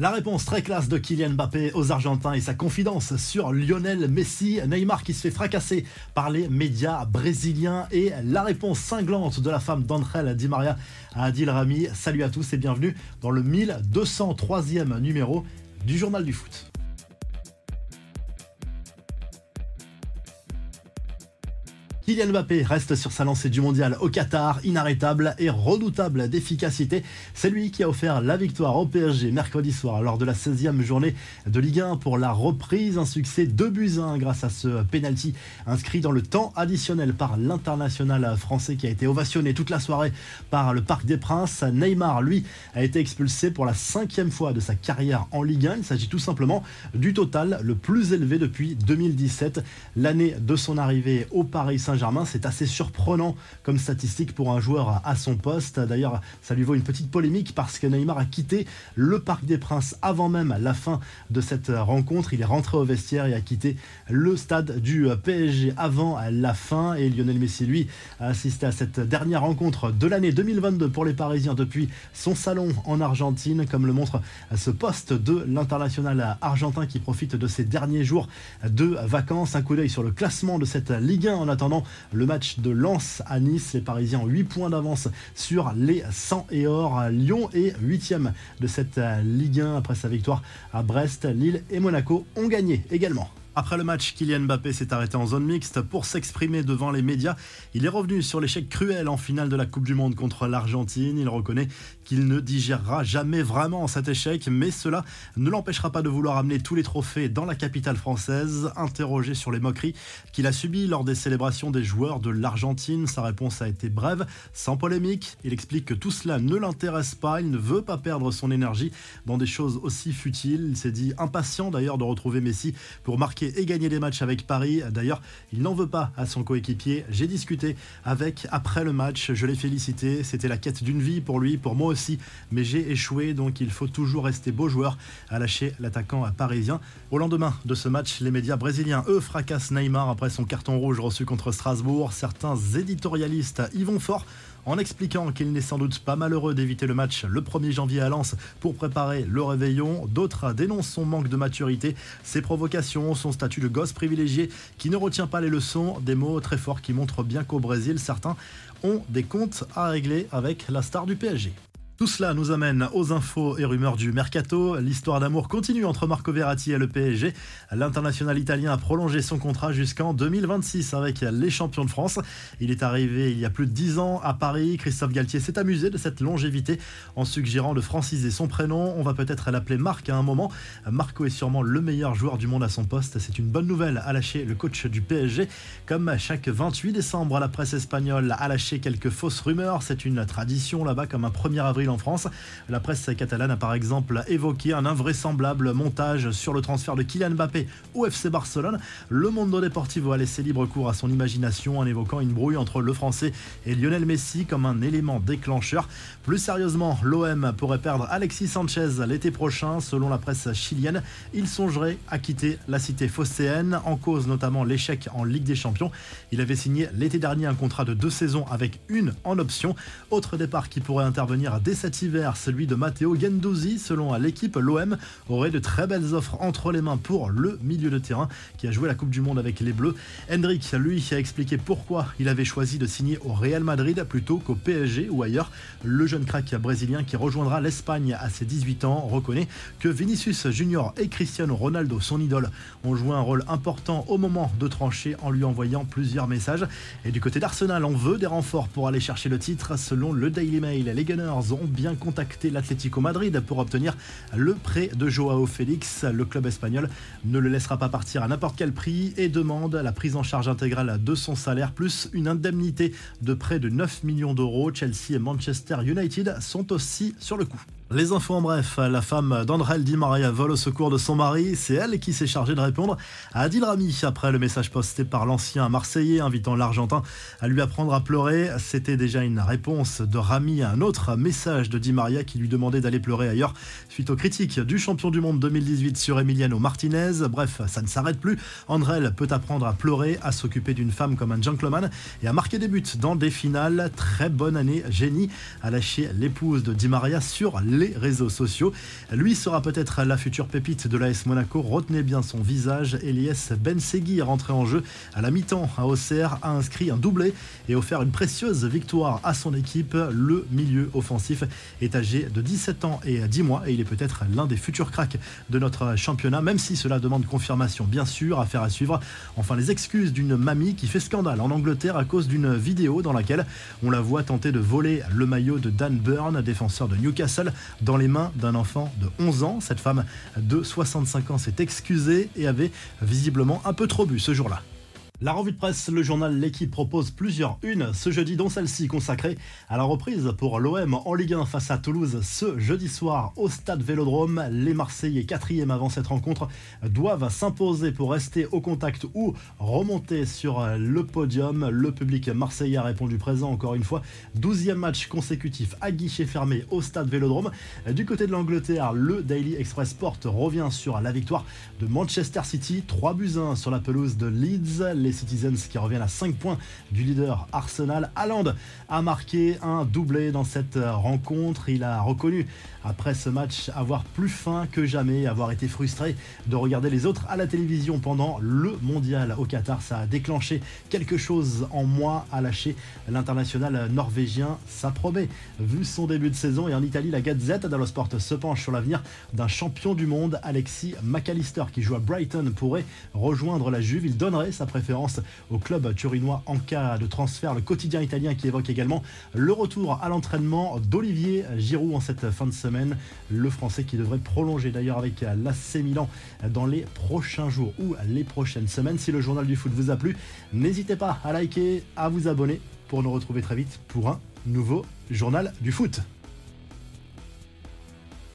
La réponse très classe de Kylian Mbappé aux Argentins et sa confidence sur Lionel Messi, Neymar qui se fait fracasser par les médias brésiliens et la réponse cinglante de la femme d'André Di Maria à Adil Rami. Salut à tous et bienvenue dans le 1203e numéro du Journal du Foot. Kylian Mbappé reste sur sa lancée du mondial au Qatar, inarrêtable et redoutable d'efficacité. C'est lui qui a offert la victoire au PSG mercredi soir lors de la 16e journée de Ligue 1 pour la reprise. Un succès 2 buts 1 grâce à ce penalty inscrit dans le temps additionnel par l'international français qui a été ovationné toute la soirée par le Parc des Princes. Neymar, lui, a été expulsé pour la cinquième fois de sa carrière en Ligue 1. Il s'agit tout simplement du total le plus élevé depuis 2017, l'année de son arrivée au Paris Saint-Germain C'est assez surprenant comme statistique pour un joueur à son poste. D'ailleurs, ça lui vaut une petite polémique parce que Neymar a quitté le Parc des Princes avant même la fin de cette rencontre. Il est rentré au vestiaire et a quitté le stade du PSG avant la fin. Et Lionel Messi, lui, a assisté à cette dernière rencontre de l'année 2022 pour les Parisiens depuis son salon en Argentine, comme le montre ce poste de l'international argentin qui profite de ses derniers jours de vacances. Un coup d'œil sur le classement de cette Ligue 1 en attendant le match de Lens à Nice. Les Parisiens ont 8 points d'avance sur les 100 et or. Lyon est 8 de cette Ligue 1 après sa victoire à Brest. Lille et Monaco ont gagné également. Après le match, Kylian Mbappé s'est arrêté en zone mixte pour s'exprimer devant les médias. Il est revenu sur l'échec cruel en finale de la Coupe du Monde contre l'Argentine. Il reconnaît qu'il ne digérera jamais vraiment cet échec, mais cela ne l'empêchera pas de vouloir amener tous les trophées dans la capitale française. Interrogé sur les moqueries qu'il a subies lors des célébrations des joueurs de l'Argentine, sa réponse a été brève, sans polémique. Il explique que tout cela ne l'intéresse pas, il ne veut pas perdre son énergie dans des choses aussi futiles. Il s'est dit impatient d'ailleurs de retrouver Messi pour marquer et gagner des matchs avec Paris. D'ailleurs, il n'en veut pas à son coéquipier. J'ai discuté avec après le match, je l'ai félicité. C'était la quête d'une vie pour lui, pour moi aussi, mais j'ai échoué, donc il faut toujours rester beau joueur, à lâcher l'attaquant parisien. Au lendemain de ce match, les médias brésiliens, eux, fracassent Neymar après son carton rouge reçu contre Strasbourg. Certains éditorialistes y vont fort en expliquant qu'il n'est sans doute pas malheureux d'éviter le match le 1er janvier à Lens pour préparer le réveillon. D'autres dénoncent son manque de maturité, ses provocations, son statut de gosse privilégié qui ne retient pas les leçons, des mots très forts qui montrent bien qu'au Brésil, certains ont des comptes à régler avec la star du PSG. Tout cela nous amène aux infos et rumeurs du mercato. L'histoire d'amour continue entre Marco Verratti et le PSG. L'international italien a prolongé son contrat jusqu'en 2026 avec les champions de France. Il est arrivé il y a plus de 10 ans à Paris. Christophe Galtier s'est amusé de cette longévité en suggérant de franciser son prénom. On va peut-être l'appeler Marc à un moment. Marco est sûrement le meilleur joueur du monde à son poste. C'est une bonne nouvelle à lâcher le coach du PSG. Comme chaque 28 décembre, la presse espagnole a lâché quelques fausses rumeurs. C'est une tradition là-bas comme un 1er avril en France. La presse catalane a par exemple évoqué un invraisemblable montage sur le transfert de Kylian Mbappé au FC Barcelone. Le Mondo Deportivo a laissé libre cours à son imagination en évoquant une brouille entre le Français et Lionel Messi comme un élément déclencheur. Plus sérieusement, l'OM pourrait perdre Alexis Sanchez l'été prochain. Selon la presse chilienne, il songerait à quitter la cité phocéenne, en cause notamment l'échec en Ligue des Champions. Il avait signé l'été dernier un contrat de deux saisons avec une en option. Autre départ qui pourrait intervenir dès cet hiver, celui de Matteo Gendouzi. Selon l'équipe, l'OM aurait de très belles offres entre les mains pour le milieu de terrain qui a joué la Coupe du Monde avec les Bleus. Hendrik, lui, a expliqué pourquoi il avait choisi de signer au Real Madrid plutôt qu'au PSG ou ailleurs. Le jeune crack brésilien qui rejoindra l'Espagne à ses 18 ans reconnaît que Vinicius Junior et Cristiano Ronaldo, son idole, ont joué un rôle important au moment de trancher en lui envoyant plusieurs messages. Et du côté d'Arsenal, on veut des renforts pour aller chercher le titre. Selon le Daily Mail, les Gunners ont bien contacté l'Atlético Madrid pour obtenir le prêt de Joao Félix. Le club espagnol ne le laissera pas partir à n'importe quel prix et demande la prise en charge intégrale de son salaire plus une indemnité de près de 9 millions d'euros. Chelsea et Manchester United sont aussi sur le coup. Les infos en bref, la femme d'André Di Maria vole au secours de son mari. C'est elle qui s'est chargée de répondre à Adil Rami après le message posté par l'ancien Marseillais invitant l'Argentin à lui apprendre à pleurer. C'était déjà une réponse de Rami à un autre message de Di Maria qui lui demandait d'aller pleurer ailleurs suite aux critiques du champion du monde 2018 sur Emiliano Martinez. Bref, ça ne s'arrête plus. André peut apprendre à pleurer, à s'occuper d'une femme comme un gentleman et à marquer des buts dans des finales. Très bonne année, génie, à lâcher l'épouse de Di Maria sur les les réseaux sociaux. Lui sera peut-être la future pépite de l'AS Monaco. Retenez bien son visage. Elias Bensegui est rentré en jeu à la mi-temps à Auxerre, a inscrit un doublé et offert une précieuse victoire à son équipe. Le milieu offensif est âgé de 17 ans et 10 mois et il est peut-être l'un des futurs cracks de notre championnat, même si cela demande confirmation, bien sûr, affaire à suivre. Enfin, les excuses d'une mamie qui fait scandale en Angleterre à cause d'une vidéo dans laquelle on la voit tenter de voler le maillot de Dan Burn, défenseur de Newcastle, dans les mains d'un enfant de 11 ans. Cette femme de 65 ans s'est excusée et avait visiblement un peu trop bu ce jour-là. La revue de presse, le journal L'équipe propose plusieurs unes ce jeudi, dont celle-ci consacrée à la reprise pour l'OM en Ligue 1 face à Toulouse ce jeudi soir au stade Vélodrome. Les Marseillais, quatrième avant cette rencontre, doivent s'imposer pour rester au contact ou remonter sur le podium. Le public marseillais a répondu présent encore une fois. Douzième match consécutif à guichet fermé au stade Vélodrome. Du côté de l'Angleterre, le Daily Express Sport revient sur la victoire de Manchester City. 3 buts 1 sur la pelouse de Leeds Citizens qui reviennent à 5 points du leader Arsenal. Haaland a marqué un doublé dans cette rencontre. Il a reconnu après ce match avoir plus faim que jamais, avoir été frustré de regarder les autres à la télévision pendant le mondial au Qatar. Ça a déclenché quelque chose en moi, à lâcher l'international norvégien. Ça promet. Vu son début de saison et en Italie, la Gazette dello Sport se penche sur l'avenir d'un champion du monde, Alexis McAllister, qui joue à Brighton, pourrait rejoindre la Juve. Il donnerait sa préférence au club turinois en cas de transfert. Le quotidien italien qui évoque également le retour à l'entraînement d'Olivier Giroud en cette fin de semaine. Le Français qui devrait prolonger d'ailleurs avec l'AC Milan dans les prochains jours ou les prochaines semaines. Si le journal du foot vous a plu, n'hésitez pas à liker, à vous abonner pour nous retrouver très vite pour un nouveau journal du foot.